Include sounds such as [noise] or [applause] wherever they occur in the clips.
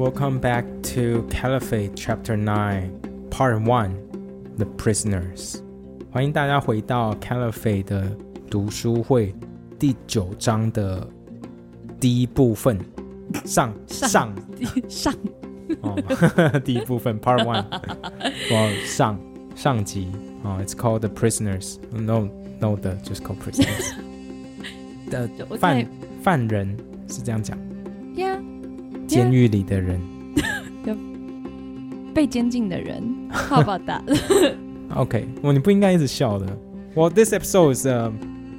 Welcome back to Caliphate Chapter Nine, Part One: The Prisoners。欢迎大家回到 Caliphate 的读书会第九章的第一部分上上上哦，第一部分 [laughs] Part [laughs] One，我上上集哦，It's called The Prisoners. No, no, the just called Prisoners. [laughs] 的我犯在犯人是这样讲，呀 监狱里的人。被监禁的人，How [laughs] about [laughs] that？ [laughs] Okay，well, 你不应该一直笑的。Well, this episode is, um,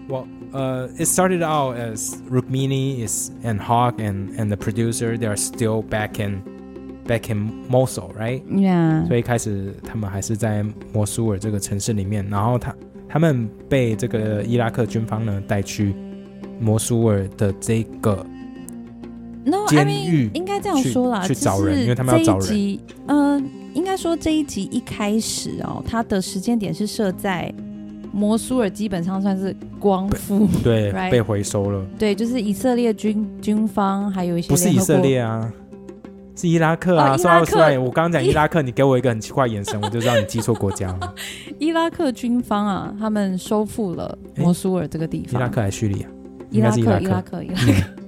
well, uh, it started out as Rukmini is and Hawk and and the producer they are still back in back in Mosul, right? 呀所以一开始他们还是在摩苏尔这个城市里面，然后他他们被这个伊拉克军方呢带去摩苏尔的这个 No, I 监 mean 狱应该这样说啦，去去找人就是因为他们要找人这一集，嗯、应该说这一集一开始哦，它的时间点是设在摩苏尔，基本上算是光复，对 Right 被回收了，对，就是以色列军军方还有一些不是以色列啊。是伊拉克啊，哦伊 so 拉 I was 克 right 我刚刚讲伊拉克，你给我一个很奇怪眼神，[laughs] 我就知道你记错国家了。伊拉克军方啊，他们收复了摩苏尔这个地方。伊拉克还是叙利亚？伊拉克伊拉克，伊拉克。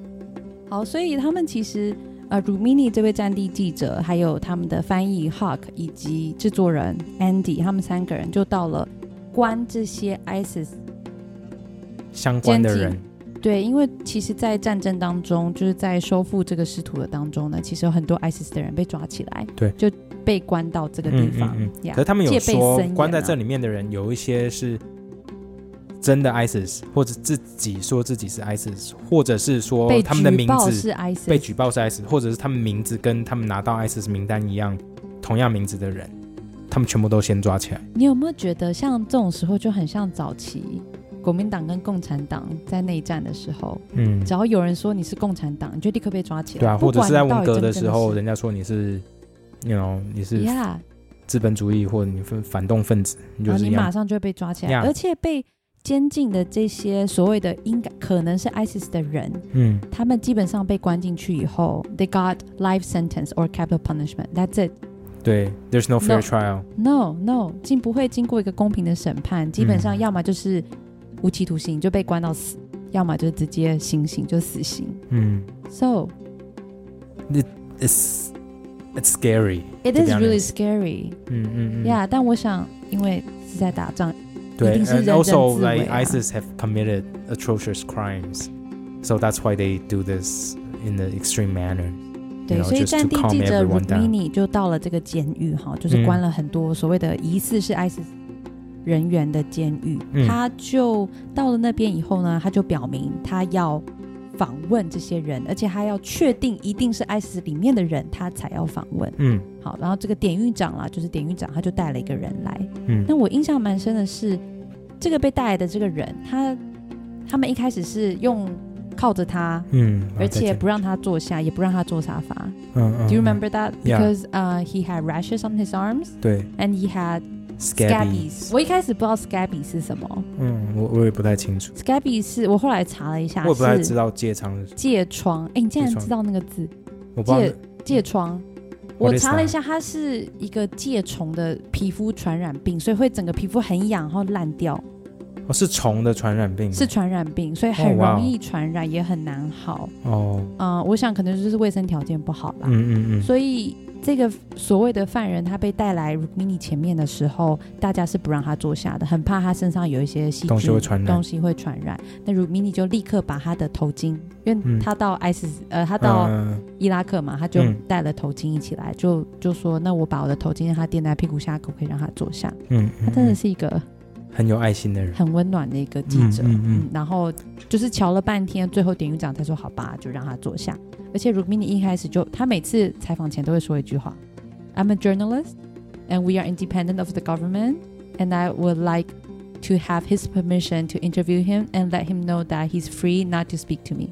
好，所以他们其实呃，Rumini 这位战地记者，还有他们的翻译 Hawk 以及制作人 Andy，他们三个人就到了关这些 ISIS。相关的人，对，因为其实，在战争当中，就是在收复这个失土的当中呢，其实有很多 ISIS 的人被抓起来，对就被关到这个地方。可是他们有说关在这里面的人有一些是真的 ISIS，或者自己说自己是 ISIS，或者是说被他们的名字是 ISIS，被举报是 ISIS，或者是他们名字跟他们拿到 ISIS 名单一样，同样名字的人，他们全部都先抓起来。你有没有觉得像这种时候就很像早期国民党跟共产党在内战的时候，嗯，只要有人说你是共产党，你就立刻被抓起来。对啊，或者是在文革的时候，人家说你是，you know，你是资本主义或者你反反动分子，你马是一样。上就会被抓起来而且被监禁的这些所谓的应该可能是 ISIS 的人，嗯，他们基本上被关进去以后，they got life sentence or capital punishment. That's it. 对，There's no fair No trial。 No, no，经不会经过一个公平的审判，基本上嗯要么就是无期徒刑就被关到死，要么就是直接行刑就死刑。嗯 So ，it's it's scary。 it To is be really honest. scary. 嗯嗯嗯。 Yeah，但我想因为是在打仗， 对，and also like 啊 ISIS have committed atrocious crimes, so that's why they do this in the extreme manner. 对所以战地记者. Rukmini 就到了这个监狱哈，就是嗯关了很多所谓的疑似是 ISIS 人员的监狱。嗯他就到了那边以后呢，他就表明他要访问这些人，而且他要确定一定是 ISIS 里面的人，他才要访问。嗯好，然后这个典狱长啦，就是典狱长，他就带了一个人来。嗯那我印象蛮深的是，这个被带来的这个人，他他们一开始是用靠着他，嗯，而且不让他坐下，也不让他坐沙发。嗯嗯 Do you remember that? Because uh, he had rashes on his arms 对 and he had scabby，scabies. 我一开始不知道 scabby 是什么嗯，我我也不太清楚，，scabby 是我后来查了一下，我也不太知道疥疮是，疥疮。哎，你竟然知道那个字？我不知道疥疥疮。我查了一下，它是一个疥虫的皮肤传染病，所以会整个皮肤很痒，然后烂掉，哦是虫的传染病，是传染病，所以很容易传染，也很难好。哦，嗯、我想可能就是卫生条件不好啦。嗯嗯嗯，所以这个所谓的犯人，他被带来 Rukmini 前面的时候，大家是不让他坐下的，很怕他身上有一些细菌东西会传染东西会传染。那 Rukmini 就立刻把他的头巾，因为嗯他到 ISIS，、呃，他到嗯伊拉克嘛，他就嗯带了头巾一起来，就就说，那我把我的头巾让他垫在屁股下，可不可以让他坐下？嗯，他真的嗯是一个很有爱心的人，很温暖的一个记者。嗯嗯嗯然后就是瞧了半天，最后典狱长才说好吧，就让他坐下。而且 Rukmini 一开始就，他每次采访前都会说一句话：“I'm a journalist, and we are independent of the government, and I would like to have his permission to interview him and let him know that he's free not to speak to me。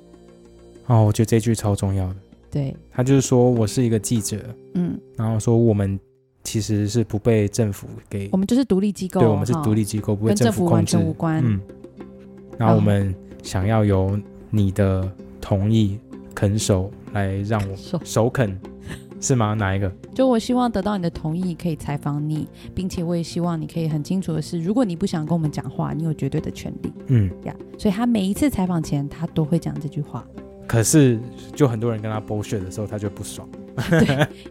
哦，我觉得这句超重要的，”对，他就是说我是一个记者，嗯，然后说我们其实是不被政府给我们就是独立机构，对，我们是独立机构，不被跟政府完全无关。嗯，然后我们想要由你的同意、肯手来让我手首肯是吗？哪一个？就我希望得到你的同意，可以采访你，并且我也希望你可以很清楚的是，如果你不想跟我们讲话，你有绝对的权利嗯，呀。所以他每一次采访前，他都会讲这句话。可是就很多人跟他剥削的时候，他就不爽。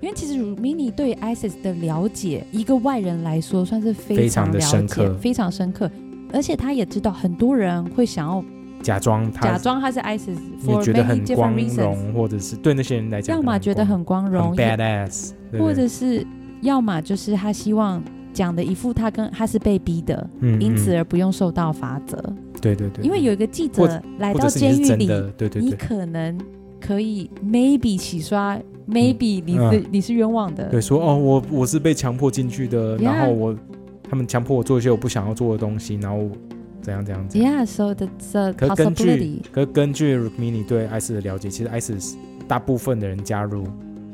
因为其实 Rumini 对 ISIS 的了解，一个外人来说算是非非常的深刻。非常深刻。而且他也知道很多人会想要假装他假装他是 ISIS 你 for 觉得很光荣，或者是对那些人来讲，要么觉得很光很荣，badass，或者是要么就是他希望讲的一副他跟他是被逼的，嗯因此嗯而不用受到罚则。对对对，因为有一个记者来到监狱里，的对对对。你可能可以 maybe 洗刷，maybe 你是、嗯你是冤枉的。对，说哦，我我是被强迫进去的然后我他们强迫我做一些我不想要做的东西，然后怎样怎样怎样。Yeah, so that's a 可是根据 possibility. 可是根据 Rukmini 对 ISIS 的了解，其实 ISIS 大部分的人加入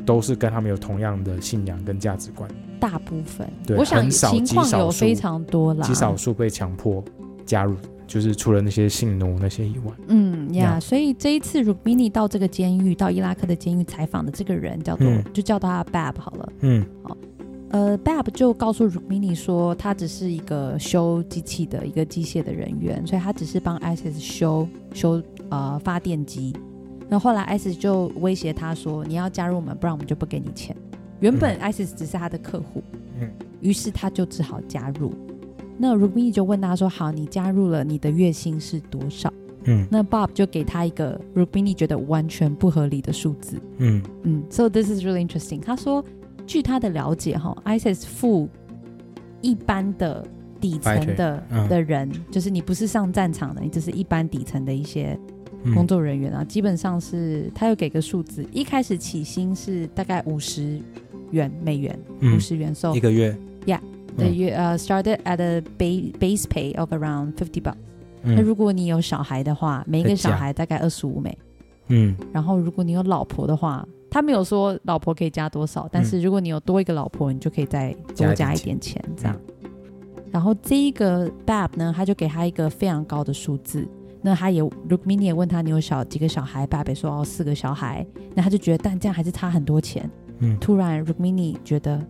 都是跟他们有同样的信仰跟价值观，大部分，对我想很少情况极少数有非常多啦。极少数被强迫加入，就是除了那些性奴那些以外。嗯呀 Yeah 所以这一次 Rukmini 到这个监狱，到伊拉克的监狱采访的这个人叫做，嗯就叫他 Bab 好了。嗯好呃，Bab 就告诉 Rukmini 说，他只是一个修机器的一个机械的人员，所以他只是帮 ISIS 修修呃发电机。那后来 ISIS 就威胁他说，你要加入我们，不然我们就不给你钱。原本 ISIS 只是他的客户，嗯于是他就只好加入。那 rubini 就问他说，好，你加入了，你的月薪是多少？嗯那 Bob 就给他一个 Rukmini 觉得完全不合理的数字。嗯嗯，so this is really interesting。他说，据他的了解，哈，ISIS 付一般的底层的嗯的人，就是你不是上战场的，你只是一般底层的一些嗯工作人员啊，基本上是他又给个数字，一开始起薪是大概五十元美元，嗯五十元，so 一个月月呃 started at a base base pay of around fifty bucks。那嗯如果你有小孩的话，每一个小孩大概二十五美。嗯然后如果你有老婆的话，他没有说老婆可以加多少，但是如果你有多一个老婆，你就可以再多加一点钱，这样。然后这一个 Bab 呢，他就给他一个非常高的数字。那他也 Rukmini 也问他你有小几个小孩，Bab 也说哦四个小孩。那他就觉得，但这样还是差很多钱。嗯突然 Rukmini 觉得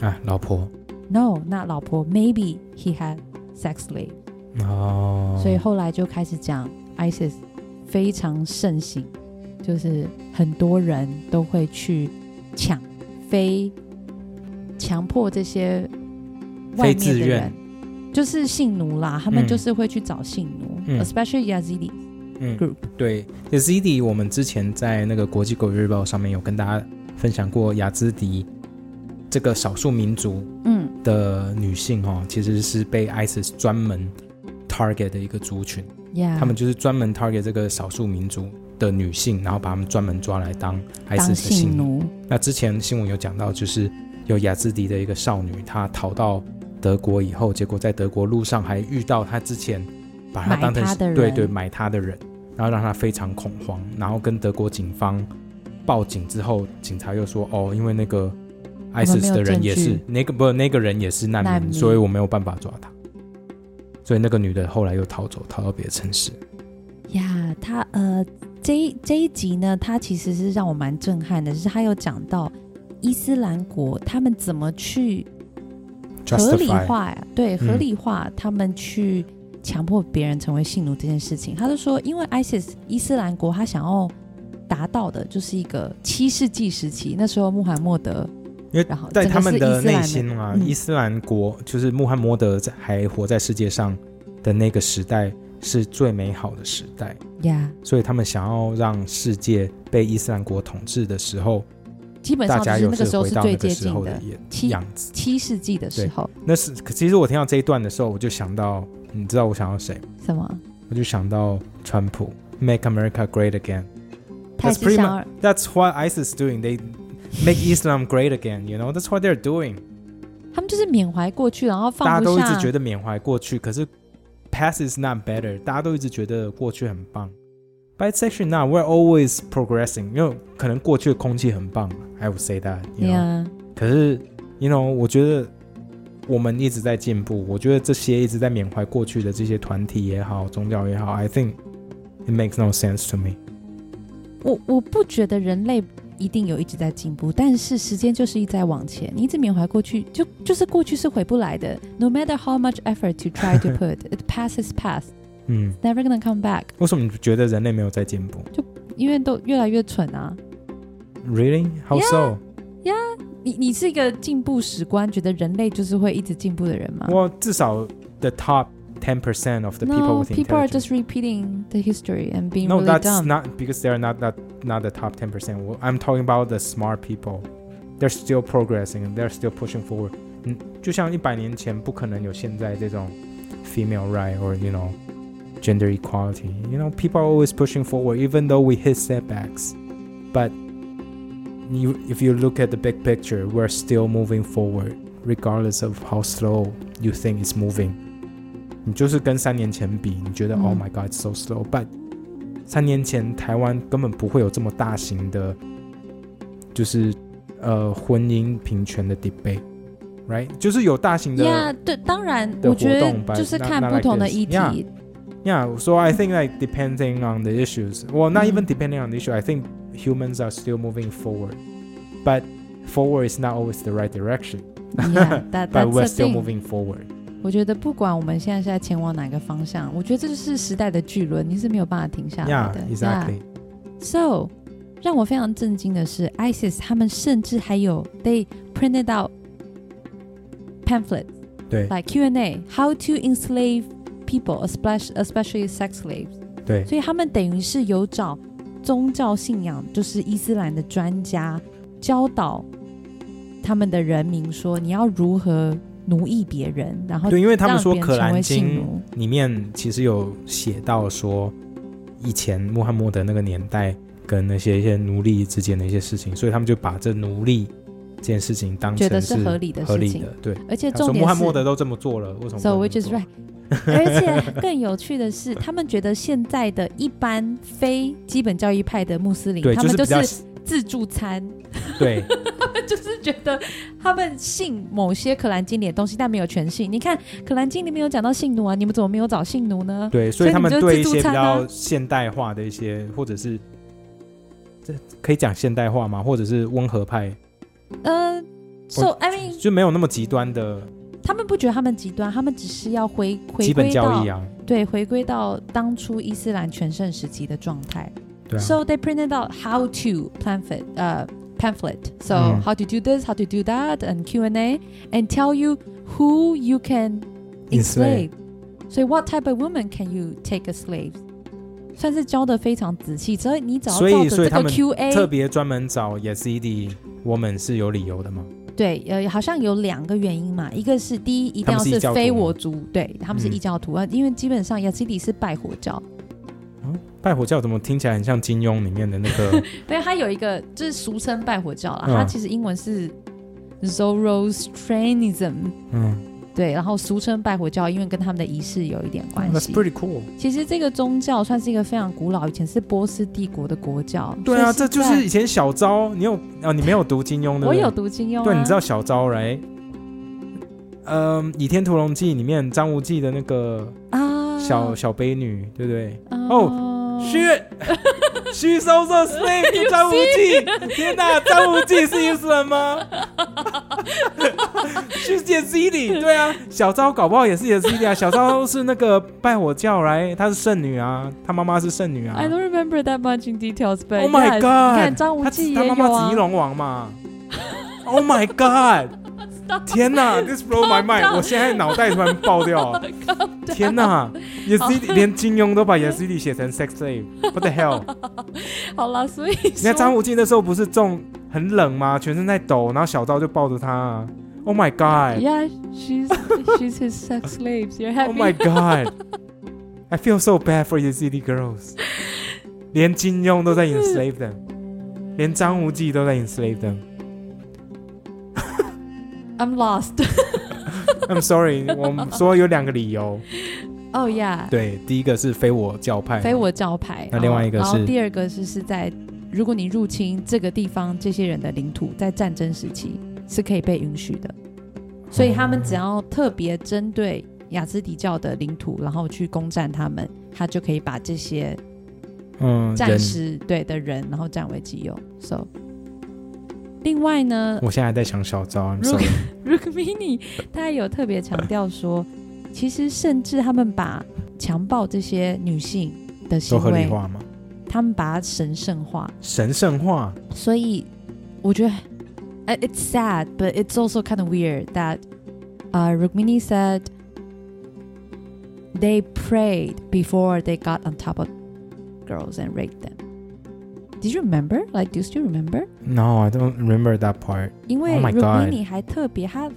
啊，老婆 No，那老婆 Maybe he had sex slave。哦，所以后来就开始讲 ISIS 非常盛行，就是很多人都会去抢非强迫这些外面非自愿的人，就是性奴啦，他们嗯就是会去找性奴、嗯 e s p e c i a l l y Yazidi 嗯 group。对，Yazidi，我们之前在那个国际狗日报上面有跟大家分享过雅兹迪这个少数民族嗯。的女性哦，其实是被 ISIS 专门 target 的一个族群。他们就是专门 target 这个少数民族的女性，然后把他们专门抓来当 ISIS 的性性奴。那之前新闻有讲到，就是有雅兹迪的一个少女，她逃到德国以后，结果在德国路上还遇到她之前把她当成对对买她的人，然后让她非常恐慌，然后跟德国警方报警之后，警察又说哦，因为那个 ISIS 的人也是那个不那个人也是难民，难民所以我没有办法抓他。所以那个女的后来又逃走，逃到别的城市。呀他呃这一这一集呢，他其实是让我蛮震撼的，就是他有讲到伊斯兰国他们怎么去合理化呀，对，嗯合理化他们去强迫别人成为性奴这件事情。他就说，因为 ISIS 伊斯兰国他想要达到的就是一个七世纪时期，那时候穆罕默德，因为在他们的内心啊，嗯伊斯兰国就是穆罕默德在还活在世界上的那个时代是最美好的时代，呀，所以他们想要让世界被伊斯兰国统治的时候，基本大家又上就是那个时候回到是最接近的候的样子。七世纪的时候，那是，可其实我听到这一段的时候，我就想到，你知道我想到谁？什么？我就想到川普，Make America Great Again。他也 That's 是 pretty 想 much that's what ISIS is doing. They make Islam great again. You know, that's what they're doing. 他们就是缅怀过去，然后大家都一放不下。直觉得缅怀过去，可是 past is not better，大家都一直觉得过去很棒。But it's actually not. We're always progressing. 因为可能过去的空气很棒，I would say that. You know? Yeah，可是，you know，我觉得我们一直在进步。我觉得这些一直在缅怀过去的这些团体也好，宗教也好，I think it makes no sense to me. 我我不觉得人类 一定有一直在进步，但是时间就是一直在往前，你一直缅怀过去，就就是过去是回不来的。No matter how much effort to try to put, it passes past, [laughs] 嗯，never gonna come back。为什么你觉得人类没有在进步就因为都越来越蠢啊！？Really? How so？yeah，你你是一个进步史观，觉得人类就是会一直进步的人吗我至少 the top ten percent of the people No, with people are intelligence. just repeating the history and being No, really that's dumb. not because they're not that not the top ten percent. I'm talking about the smart people. They're still progressing. and They're still pushing forward. 嗯，就像一百年前不可能有现在这种 female right or you know gender equality. You know, people are always pushing forward, even though we hit setbacks. But you, if you look at the big picture, we're still moving forward, regardless of how slow you think it's moving. 你就是跟三年前比，你觉得、嗯 Oh my God, it's so slow. But 三年前台湾根本不会有这么大型的，就是呃婚姻平权的 debate，right？就是有大型的 Yeah，对，当然，的我觉活动得就是 but not- 看 not 不 like 同的 this. 议题。 Yeah. Yeah, so I think like depending on the issues, well, not even depending on the issue, I think humans are still moving forward, but forward is not always the right direction. Yeah, that [laughs] But that's we're the still thing. moving forward. 我觉得不管我们现在是在前往哪个方向，我觉得这就是时代的巨轮，你是没有办法停下来 Yeah, 的。exactly. So，让我非常震惊的是，ISIS 他们甚至还有 they printed out pamphlets 对 like Q&A how to enslave people, especially especially sex slaves。对所以他们等于是有找宗教信仰，就是伊斯兰的专家教导他们的人民说，你要如何奴役别人，然后对，因为他们说《可兰经》里面其实有写到说，以前穆罕默德那个年代跟那些一些奴隶之间的一些事情，所以他们就把这奴隶这件事情当觉成是合理的事情合理的。对，而且重点是穆罕默德都这么做了，为什么不，so 能 which is right。[laughs] 而且更有趣的是，他们觉得现在的一般非基本教义派的穆斯林，他们就是比较是自助餐，对 [laughs] 就是觉得他们信某些可兰经里的东西，但没有全信。你看可兰经里面有讲到性奴啊，你们怎么没有找性奴呢？对，所以他们对一些比较啊现代化的一些，或者是这可以讲现代化吗？或者是温和派，呃，so I mean，就没有那么极端的他们不觉得他们极端，他们只是要回回基本归到教义啊。对回归到当初伊斯兰全盛时期的状态。对啊， So they printed out how to pamphlet, uh, pamphlet. So 嗯 how to do this, how to do that, and Q and A, and tell you who you can enslave. Enslave. So what type of woman can you take as slaves? 算是教的非常仔细，所以你只要所以照着这个所以他们 Q 特 A，别专门找 Yazidi woman 是有理由的吗？对，呃，好像有两个原因嘛，一个是第一，一定要他们是异教徒非吗我族，对他们是嗯异教徒啊，因为基本上亚西里是拜火教， 拜火教怎么听起来很像金庸里面的那个？[laughs] 因为它有一个就是俗称拜火教啦，嗯它其实英文是 Zoroastrianism，嗯对，然后俗称拜火教，因为跟他们的仪式有一点关，That's。pretty cool。其实这个宗教算是一个非常古老，以前是波斯帝国的国教。对啊，这就是以前小昭，你有啊？你没有读金庸的？我有读金庸、啊，对，你知道小昭来？嗯，《倚天屠龙记》里面张无忌的那个啊，小小悲女，对不对？哦，虚虚收的 Snake [laughs] 张无忌，天哪，张无忌是意思人吗？[laughs] 世界 C 里，对啊，小昭搞不好也是也 C 里啊。小昭是那个拜火教来，她是圣女啊，她妈妈是圣女啊。I don't remember that much in details, but oh my god，你看张无忌，他妈妈是衣龙王嘛。Oh my god。天哪，This blow my mind！我现在脑袋突然爆掉。天哪，Yazidi 连金庸都把 Yazidi 写成 sex slave，What the hell？好了，所以你看张无忌那时候不是中很冷吗？全身在抖，然后小昭就抱着他啊。Oh my god! Yeah, she's she's his sex slaves. You're happy? Oh my god! I feel so bad for Yazidi girls. 连金庸都在 enslave them，连张无忌都在 enslave them。I'm lost. [laughs] I'm sorry，我们说有两个理由。Oh yeah，对，第一个是非我教派，非我教派。那另外一个是第二个是是在如果你入侵这个地方这些人的领土，在战争时期是可以被允许的。所以他们只要特别针对雅兹迪教的领土，然后去攻占他们，他就可以把这些嗯，战人士对的人，然后占为己有。So 另外呢我现在还在想小昭，I'm 如果 sorry。 ，Rukmini [laughs] 他也有特别强调说，其实甚至他们把强暴这些女性的都行为，合理化吗？他们把它神圣化，神圣化，所以我觉得呃 it's sad, but it's also kind of weird that uh, Rukmini said they prayed before they got on top of girls and raped them. Did you remember? Like, do you still remember? No, I don't remember that part. 因为 Oh my God Rukmini 还特别，他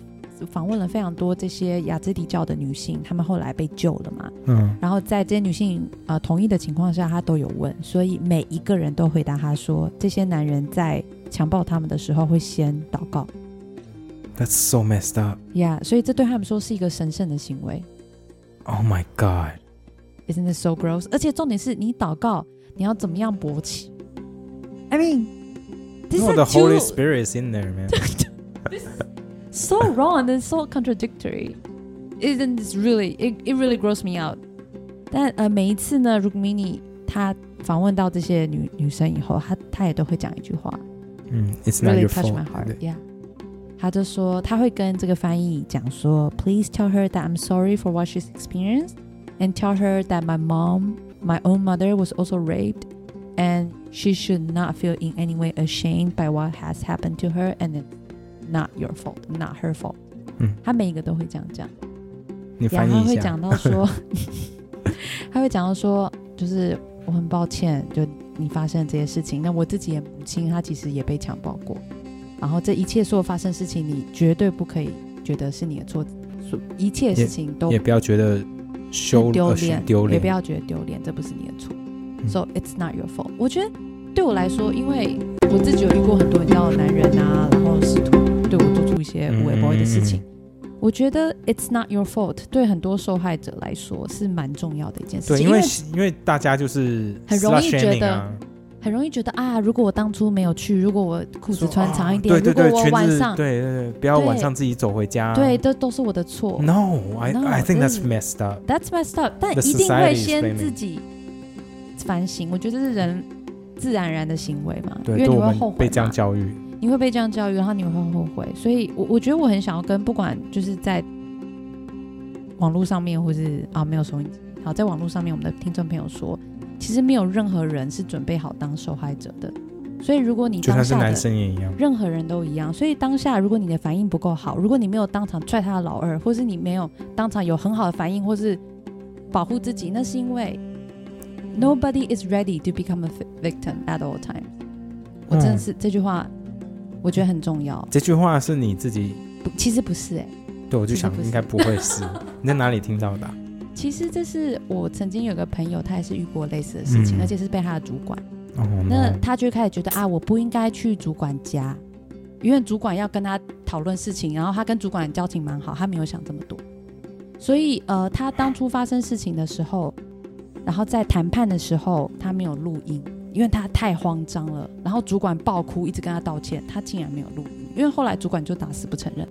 访问了非常多这些雅兹迪教的女性，她们后来被救了嘛。嗯，然后在这些女性呃同意的情况下，他都有问，所以每一个人都回答他说，这些男人在强暴他们的时候会先祷告 That's so messed up. 呀所以这对他们说是一个神圣的行为 Oh my god. ，Isn't it so gross？而且重点是你祷告，你要怎么样勃起 ？I mean, this No, is the Holy too- Spirit is in there, man. [laughs] so wrong and so contradictory. Isn't this really? It it really gross me out. 但呃，每一次呢，Rukmini 他访问到这些女女生以后，他他也都会讲一句话嗯，It's not ，really your touch fault. my heart. 对 Yeah. 他就说他会跟这个翻译讲说，Please tell her that I'm sorry for what she's experienced, and tell her that my mom, my own mother, was also raped, and she should not feel in any way ashamed by what has happened to her, and it's not your fault, not her fault. 嗯，他每一个都会这样讲。你然后他翻译一下。会讲到说，[laughs] [laughs] 他会讲到说，就是我很抱歉，就你发生这些事情。那我自己的母亲，她其实也被强暴过。然后这一切所有发生事情，你绝对不可以觉得是你的错，所一切事情都也不要觉得羞脸，丢脸，也不要觉得丢脸，这不是你的错。嗯 So it's not your fault。我觉得对我来说，因为我自己有遇过很多你知道男人啊，然后试图对我做出一些嗯无微不微的事情。嗯我觉得 it's not your fault，对很多受害者来说是蛮重要的一件事对，情，因为为因为大家就是很容易觉得啊很容易觉得啊，如果我当初没有去，如果我裤子穿长一点，啊对对对，如果我晚上对对对，不要晚上自己走回家。对，这都是我的错。，No，I No，I think that's messed up。That's messed up，但一定会先自己反省。我觉得这是人自然而然的行为嘛，因，为你会后悔被这样，教育。你会被这样教育，然后你会后悔。所以我我觉得我很想要跟不管就是在网络上面，或是啊没有收音机，好，在网络上面，我们的听众朋友说，其实没有任何人是准备好当受害者的。所以如果你就算是男当下的生也一样。任何人都一样，所以当下如果你的反应不够好，如果你没有当场踹他的老二，或是你没有当场有很好的反应，或是保护自己，那是因为 nobody is ready to become a vi- victim at all times。我真的是、这句话，我觉得很重要。这句话是你自己，不，其实不是哎、对我就想应该不会是。[laughs] 你在哪里听到的啊？其实这是我曾经有个朋友，他也是遇过类似的事情，嗯而且是被他的主管。哦，那他就开始觉得啊，我不应该去主管家，因为主管要跟他讨论事情，然后他跟主管的交情蛮好，他没有想这么多。所以呃，他当初发生事情的时候，然后在谈判的时候，他没有录音，因为他太慌张了。然后主管爆哭，一直跟他道歉，他竟然没有录音，因为后来主管就打死不承认。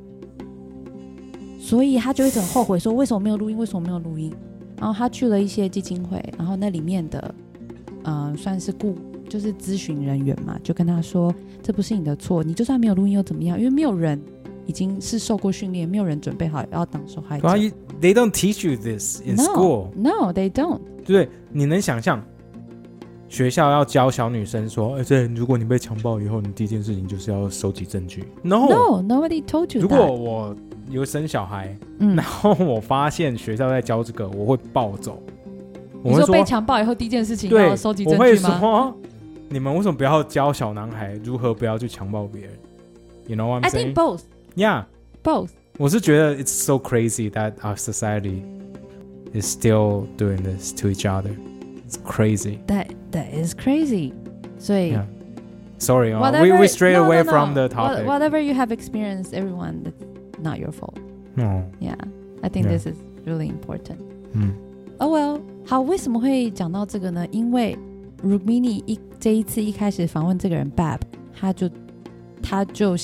所以他就一直很后悔，说为什么没有录音？为什么没有录音？然后他去了一些基金会，然后那里面的，嗯、算是顾就是咨询人员嘛，就跟他说，这不是你的错，你就算没有录音又怎么样？因为没有人已经是受过训练，没有人准备好要当受害者 They don't teach you this in school，No, they don't. 对？你能想象学校要教小女生说，哎，这如果你被强暴以后，你第一件事情就是要收集证据。No，No, nobody told you 如果我有生小孩，嗯然，后我发现学校在教这个，我会暴走。我会你说被强暴以后第一件事情对要收集，证据吗？说，你们为什么不要教小男孩如何不要去强暴别人？You know what I I'm think saying? both, Yeah， both. 我是觉得 it's so crazy that our society is still doing this to each other. It's crazy. That that is crazy. 所以 Yeah. Sorry, uh, whatever, we we stray no, away no, from no. the topic. What- Whatever you have experienced, everyone, that's not your fault. No， Yeah, I think Yeah. this is really important. 嗯 Oh well，好，为什么会讲到这个呢？因为 Rukmini 一这一次一开始访问这个人 Bab，他就他就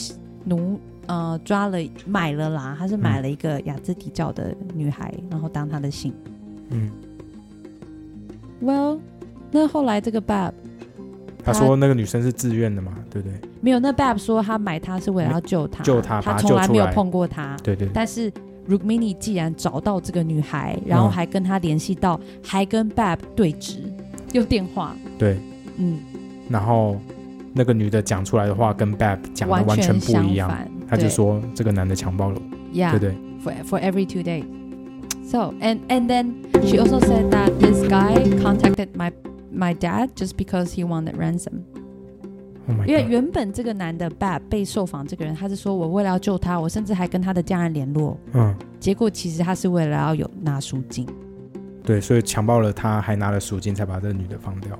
奴 呃抓了买了啦，他是买了一个雅兹迪教的女孩，然后当他的信。嗯 Well，那后来这个 Bab 他说那个女生是自愿的嘛，对不对？没有，那 Bab 说他买她是为了要救她，救她她他从来没有碰过她。对对对，但是 Rukmini 既然找到这个女孩，然后嗯还跟她联系到，还跟 Bab 对峙，用电话，对，嗯，然后那个女的讲出来的话跟 Bab 讲的完全全不一样。他就说这个男的强暴了我，，Yeah，对不对？for for every two days. So and and then she also said that this guy contacted my my dad just because he wanted ransom. Oh my 因为原本这个男的 Bab 被受访这个人，他是说我为了要救他，我甚至还跟他的家人联络。嗯，结果其实他是为了要有拿赎金。对，所以强暴了他，还拿了赎金才把这个女的放掉。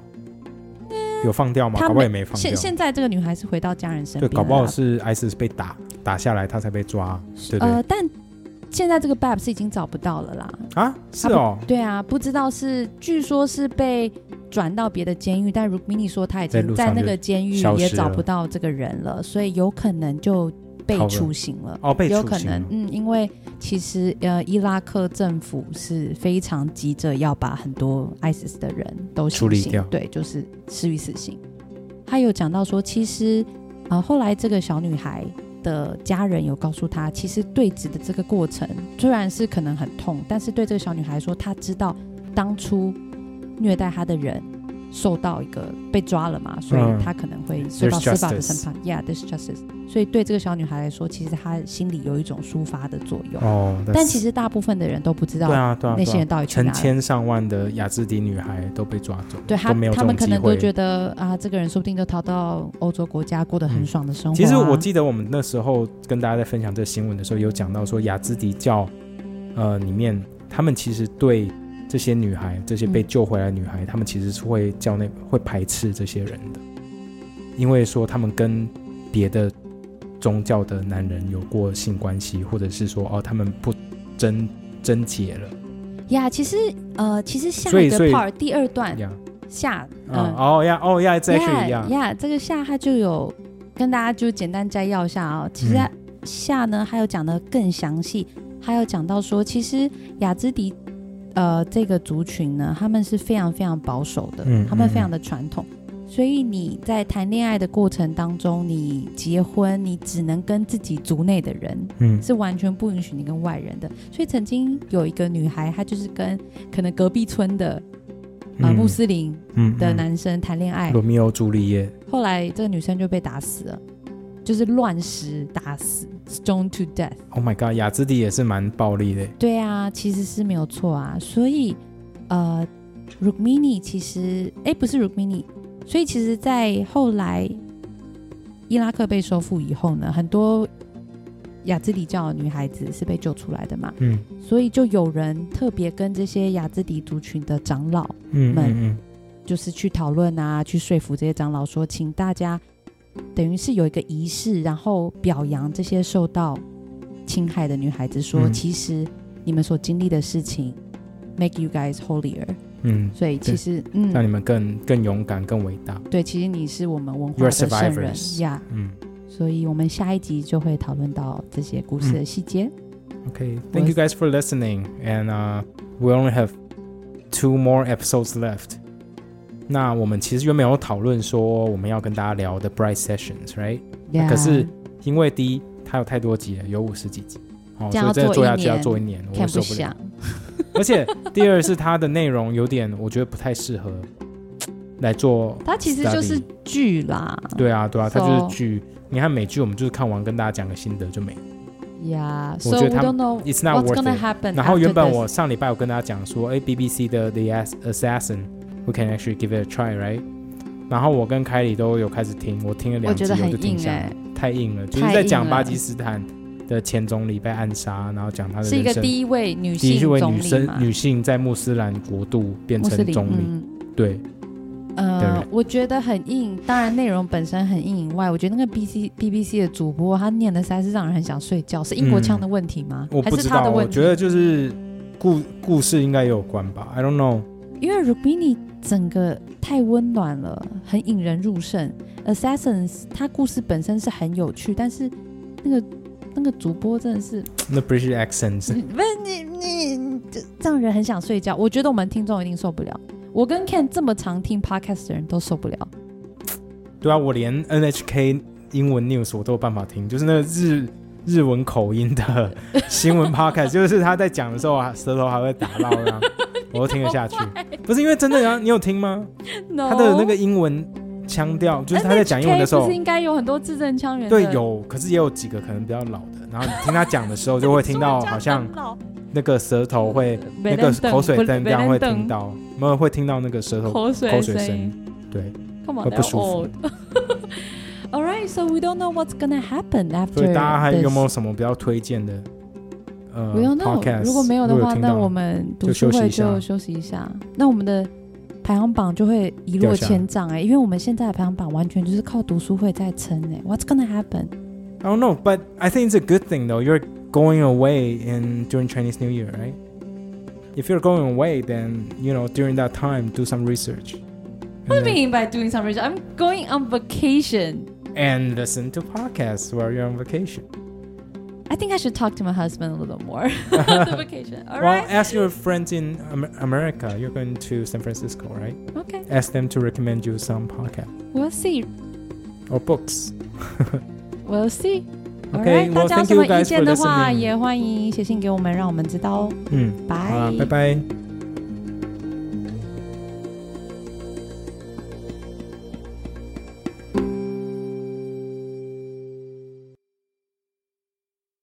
有放掉吗？他搞不好也没放现掉。现在这个女孩是回到家人身，边了啦，搞不好是 ISIS 被打打下来，她才被抓，对不对？呃，但现在这个 Bab 是已经找不到了啦。啊，是哦，对啊，不知道是据说是被转到别的监狱，但 Rukmini 说他已经在那个监狱也找不到这个人了，所以有可能就被处刑了。哦，被有可能嗯，因为其实呃，伊拉克政府是非常急着要把很多 ISIS 的人都处理掉对，就是施予死刑。他有讲到说，其实呃，后来这个小女孩的家人有告诉他，其实对峙的这个过程虽然是可能很痛，但是对这个小女孩说，她知道当初虐待她的人受到一个被抓了嘛，所以他可能会受到司法的审判。Yeah，there's justice。所以对这个小女孩来说，其实她心里有一种抒发的作用。哦，但其实大部分的人都不知道对啊，对啊，那些人到底。成千上万的雅兹迪女孩都被抓走，对他们可。能都觉得啊，这个人说不定就逃到欧洲国家，过得很爽的生活、啊其实我记得我们那时候跟大家在分享这个新闻的时候，有讲到说雅兹迪教，呃，里面他们其实对这些女孩，这些被嗯。救回来的女孩，她们其实是会叫那会排斥这些人的，因为说他们跟别的宗教的男人有过性关系，或者是说哦，他们不贞贞洁了。呀其实呃，其实下一个 part 第二段呀，下，嗯。哦呀哦呀，这是一样，呀，这个下他就有跟大家就简单摘要一下啊、其实嗯。下呢，还有讲的更详细，还有讲到说，其实雅兹迪呃这个族群呢，他们是非常非常保守的，他们非常的传统。所以你在谈恋爱的过程当中，你结婚，你只能跟自己族内的人，嗯。是完全不允许你跟外人的。所以曾经有一个女孩，她就是跟可能隔壁村的呃嗯。穆斯林的男生谈恋爱，罗密欧朱丽叶，后来这个女生就被打死了，就是乱石打死，stone to death。Oh my god，雅兹迪也是蛮暴力的。对啊，其实是没有错啊。所以呃，Rukmini 其实哎不是 Rukmini，所以其实，在后来伊拉克被收复以后呢，很多雅兹迪教的女孩子是被救出来的嘛，嗯所以就有人特别跟这些雅兹迪族群的长老，嗯们嗯就是去讨论啊，去说服这些长老说，请大家等于是有一个仪式，然后表扬这些受到侵害的女孩子，说、嗯其实你们所经历的事情 make you guys holier。嗯，所以其实嗯，让你们更更勇敢、更伟大。对，其实你是我们文化的圣人呀。嗯所以我们下一集就会讨论到这些故事的细节。，OK，Thank you guys for listening, and uh, we only have two more episodes left. 那我们其实原本有讨论说我们要跟大家聊的 Bright Sessions，right？Yeah 可是因为第一它有太多集了，有五十几集，哦，这样要所以真的做下去要做一年我受不了。不，[laughs] 而且第二是它的内容有点，我觉得不太适合来做。它其实就是剧啦。对啊，对啊，它就是剧。你看美剧，我们就是看完跟大家讲个心得就没了。Yeah, 我觉得他 know It's not worth it。然后原本我上礼拜我跟大家讲说，哎，BBC 的 The Ass- Assassin，we can actually give it a try，right？然后我跟凯里都有开始听，我听了两集我觉得很就停下来硬，太硬了，就是在讲巴基斯坦的前总理被暗杀，然后讲他的是一个第一位女性第一位女生，女性在穆斯兰国度变成总理，嗯，对，呃，我觉得很硬。当然，内容本身很硬以外，我觉得那个 B C B B C 的主播他念的实在是让人很想睡觉。是英国腔的问题吗？嗯我不知道，是他的问题？我觉得就是故故事应该也有关吧，I don't know。因为 Rubini 整个太温暖了，很引人入胜。Assassins 它故事本身是很有趣，但是那个那个主播真的是，那 British accents，[laughs] 不是你你你这让人很想睡觉。我觉得我们听众一定受不了。我跟 Ken 这么常听 podcast 的人都受不了。对啊，我连 NHK 英文 news 我都有办法听，就是那个日日文口音的 [laughs] 新闻 podcast，就是他在讲的时候啊，舌头还会打到这样，我都听得下去。[laughs] 不是因为真的啊，你有听吗？他的那个英文腔调，就是他在讲英文的时候不是，应该有很多字正腔圆？对，有，可是也有几个可能比较老的，然后你听他讲的时候，就会听到好像那个舌头会那个口水声这样会听到，没有会听到那个舌头口水声声。，对，会不舒服 [laughs] All right, so we don't know what's gonna happen 所以 after. 大家还有没有什么比较推荐的呃 We don't know. podcast？如果没有的话，那我们读书会就休息一下。那我们的排行榜就会一落千丈哎、因为我们现在的排行榜完全就是靠读书会在撑哎、What's gonna happen? I don't know, but I think it's a good thing though. You're going away in during Chinese New Year, right? If you're going away, then you know during that time do some research. What do you mean by doing some research? I'm going on vacation. And listen to podcasts while you're on vacation. I think I should talk to my husband a little more on [laughs] the [laughs] vacation. All well, right. ask your friends in Am- America. You're going to San Francisco, right? Okay. Ask them to recommend you some podcast We'll see. or books. [laughs] We'll see. Okay, Alright， well, 大家有 thank 什 you 么意 guys 见 for 的话， listening. 也欢迎写信给我们，让我们知道哦。嗯，好啊，拜拜。